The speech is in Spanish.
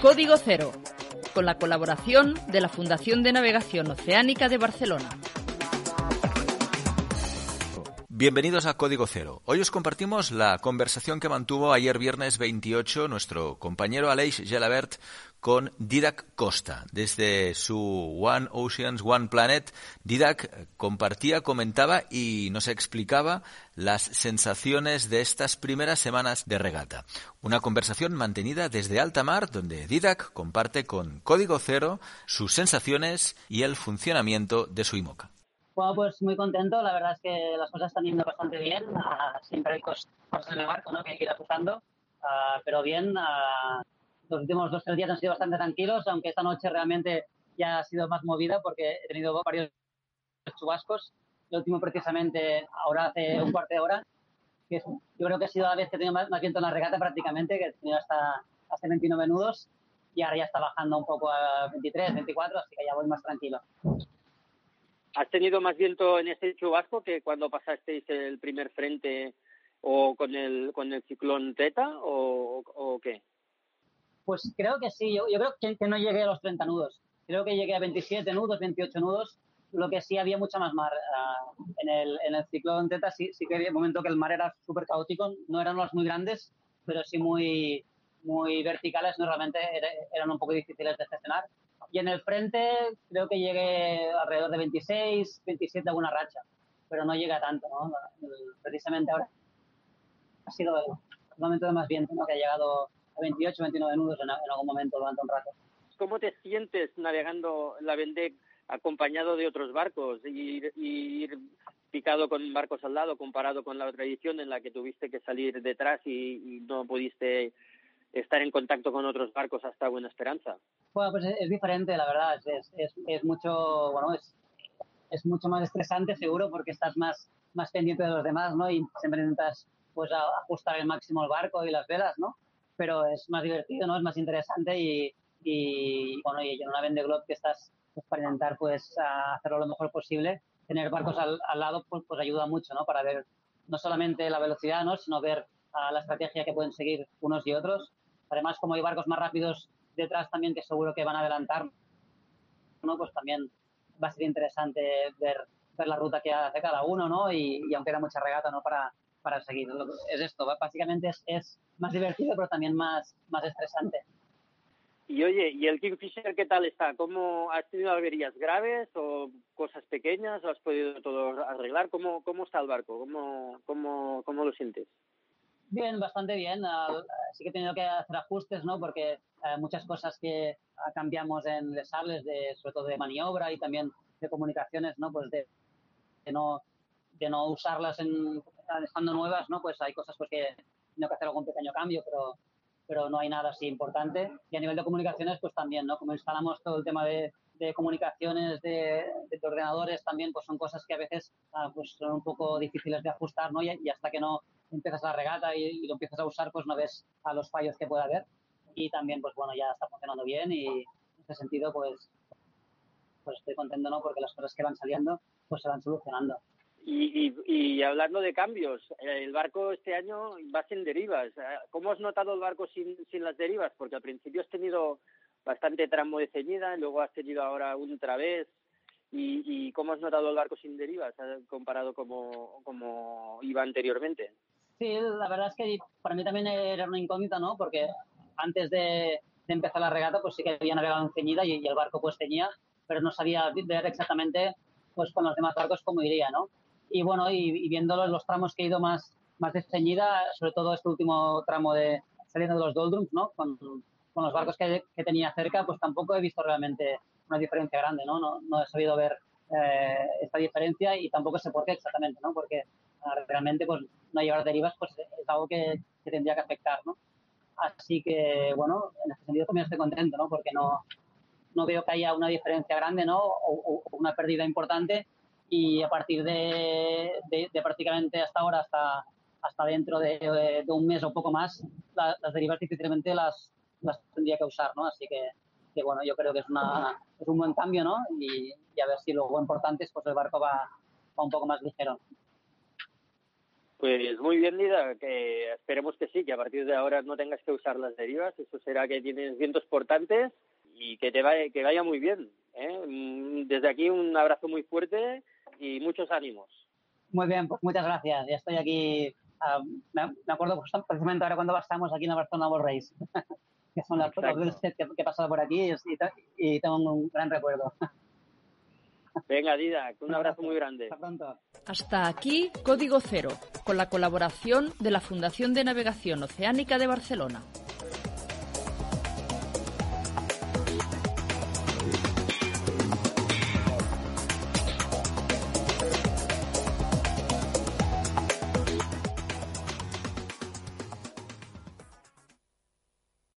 Código Cero, con la colaboración de la Fundación de Navegación Oceánica de Barcelona. Bienvenidos a Código Cero. Hoy os compartimos la conversación que mantuvo ayer viernes 28 nuestro compañero Aleix Gelabert con Didac Costa. Desde su One Oceans, One Planet, Didac compartía, comentaba y nos explicaba las sensaciones de estas primeras semanas de regata. Una conversación mantenida desde alta mar, donde Didac comparte con Código Cero sus sensaciones y el funcionamiento de su IMOCA. Bueno, pues muy contento. La verdad es que las cosas están yendo bastante bien. Uh, siempre hay cosas en el barco ¿no? que hay que ir ajustando. Uh, pero bien, uh, los últimos dos o tres días han sido bastante tranquilos, aunque esta noche realmente ya ha sido más movida porque he tenido varios chubascos. El último precisamente ahora hace un cuarto de hora. Que es, yo creo que ha sido la vez que he tenido más, más viento en la regata prácticamente, que he tenido hasta, hasta 29 nudos y ahora ya está bajando un poco a 23, 24, así que ya voy más tranquilo. ¿Has tenido más viento en este chubasco que cuando pasasteis el primer frente o con el, con el ciclón Teta o, o qué? Pues creo que sí, yo, yo creo que, que, no llegué a los 30 nudos. Creo que llegué a 27 nudos, 28 nudos, lo que sí había mucha más mar. Uh, en, el, en el ciclón Teta sí, sí que había un momento que el mar era súper caótico, no eran olas muy grandes, pero sí muy, muy verticales, normalmente eran un poco difíciles de gestionar y en el frente creo que llegué alrededor de 26, 27 alguna racha, pero no llega tanto, ¿no? Precisamente ahora ha sido el momento de más viento, ¿no? Que ha llegado a 28, 29 nudos en, en algún momento durante un rato. ¿Cómo te sientes navegando la Vendée acompañado de otros barcos y y ir picado con barcos al lado comparado con la otra edición en la que tuviste que salir detrás y, y no pudiste estar en contacto con otros barcos hasta Buena Esperanza? Bueno, pues es, es diferente, la verdad. Es, es, es, mucho, bueno, es, es mucho más estresante seguro porque estás más, más pendiente de los demás, ¿no? Y siempre intentas pues ajustar el máximo el barco y las velas, ¿no? Pero es más divertido, ¿no? Es más interesante y, y bueno, y en una Vende Globe que estás pues, para intentar pues hacerlo lo mejor posible, tener barcos al, al lado pues, pues ayuda mucho, ¿no? Para ver no solamente la velocidad, ¿no? Sino ver uh, la estrategia que pueden seguir unos y otros. Además, como hay barcos más rápidos detrás también que seguro que van a adelantar, ¿no? Pues también va a ser interesante ver, ver la ruta que hace cada uno, ¿no? Y, y aunque era mucha regata, ¿no? Para, para seguir. Es esto, básicamente es, es más divertido, pero también más, más estresante. Y oye, ¿y el Kingfisher qué tal está? ¿Cómo has tenido averías graves o cosas pequeñas? ¿O has podido todo arreglar? ¿Cómo, cómo está el barco? ¿Cómo, cómo, cómo lo sientes? Bien, bastante bien. Sí que he tenido que hacer ajustes, ¿no? Porque uh, muchas cosas que uh, cambiamos en Les Sables, de, sobre todo de maniobra y también de comunicaciones, ¿no? Pues de, de no de no usarlas en, estando nuevas, ¿no? Pues hay cosas pues que tengo que hacer algún pequeño cambio, pero pero no hay nada así importante. Y a nivel de comunicaciones, pues también, ¿no? Como instalamos todo el tema de, de comunicaciones de, de, ordenadores, también pues son cosas que a veces uh, pues son un poco difíciles de ajustar, ¿no? Y, y hasta que no empiezas la regata y, lo empiezas a usar, pues no ves a los fallos que puede haber. Y también, pues bueno, ya está funcionando bien y en ese sentido, pues, pues estoy contento, ¿no? Porque las cosas que van saliendo, pues se van solucionando. Y, y, y, hablando de cambios, el barco este año va sin derivas. ¿Cómo has notado el barco sin, sin las derivas? Porque al principio has tenido bastante tramo de ceñida, luego has tenido ahora un través. ¿Y, y cómo has notado el barco sin derivas comparado como, como iba anteriormente? Sí, la verdad es que para mí también era una incógnita, ¿no? Porque antes de, de empezar la regata, pues sí que había navegado en ceñida y, y el barco pues ceñía, pero no sabía ver exactamente pues con los demás barcos cómo iría, ¿no? y bueno, y, y viendo los, los, tramos que he ido más, más desteñida, sobre todo este último tramo de saliendo de los doldrums, ¿no? Con, con los barcos que, que, tenía cerca, pues tampoco he visto realmente una diferencia grande, ¿no? No, no he sabido ver eh, esta diferencia y tampoco sé por qué exactamente, ¿no? Porque realmente pues no llevar derivas pues es algo que, que, tendría que afectar, ¿no? Así que, bueno, en ese sentido también estoy contento, ¿no? Porque no, no veo que haya una diferencia grande, ¿no? O, una pérdida importante y a partir de, de, prácticamente hasta ahora, hasta, hasta dentro de, un mes o poco más, las derivas difícilmente las, las tendría que usar, ¿no? Así que, que, bueno, yo creo que es, una, es un buen cambio, ¿no? Y, y a ver si luego importante es, pues el barco va, va un poco más ligero. Pues muy bien, Lida, que esperemos que sí, que a partir de ahora no tengas que usar las derivas, eso será que tienes vientos portantes y que te vaya, que vaya muy bien. ¿eh? Mm, desde aquí un abrazo muy fuerte y muchos ánimos. Muy bien, pues muchas gracias. Ya estoy aquí. Ah, me, acuerdo precisamente ahora cuando estamos aquí en la Barcelona World Race, que son las dos que, que he pasado por aquí y, y tengo un gran recuerdo. Venga, Dida, un abrazo muy grande. Hasta aquí Código Cero, con la colaboración de la Fundación de Navegación Oceánica de Barcelona.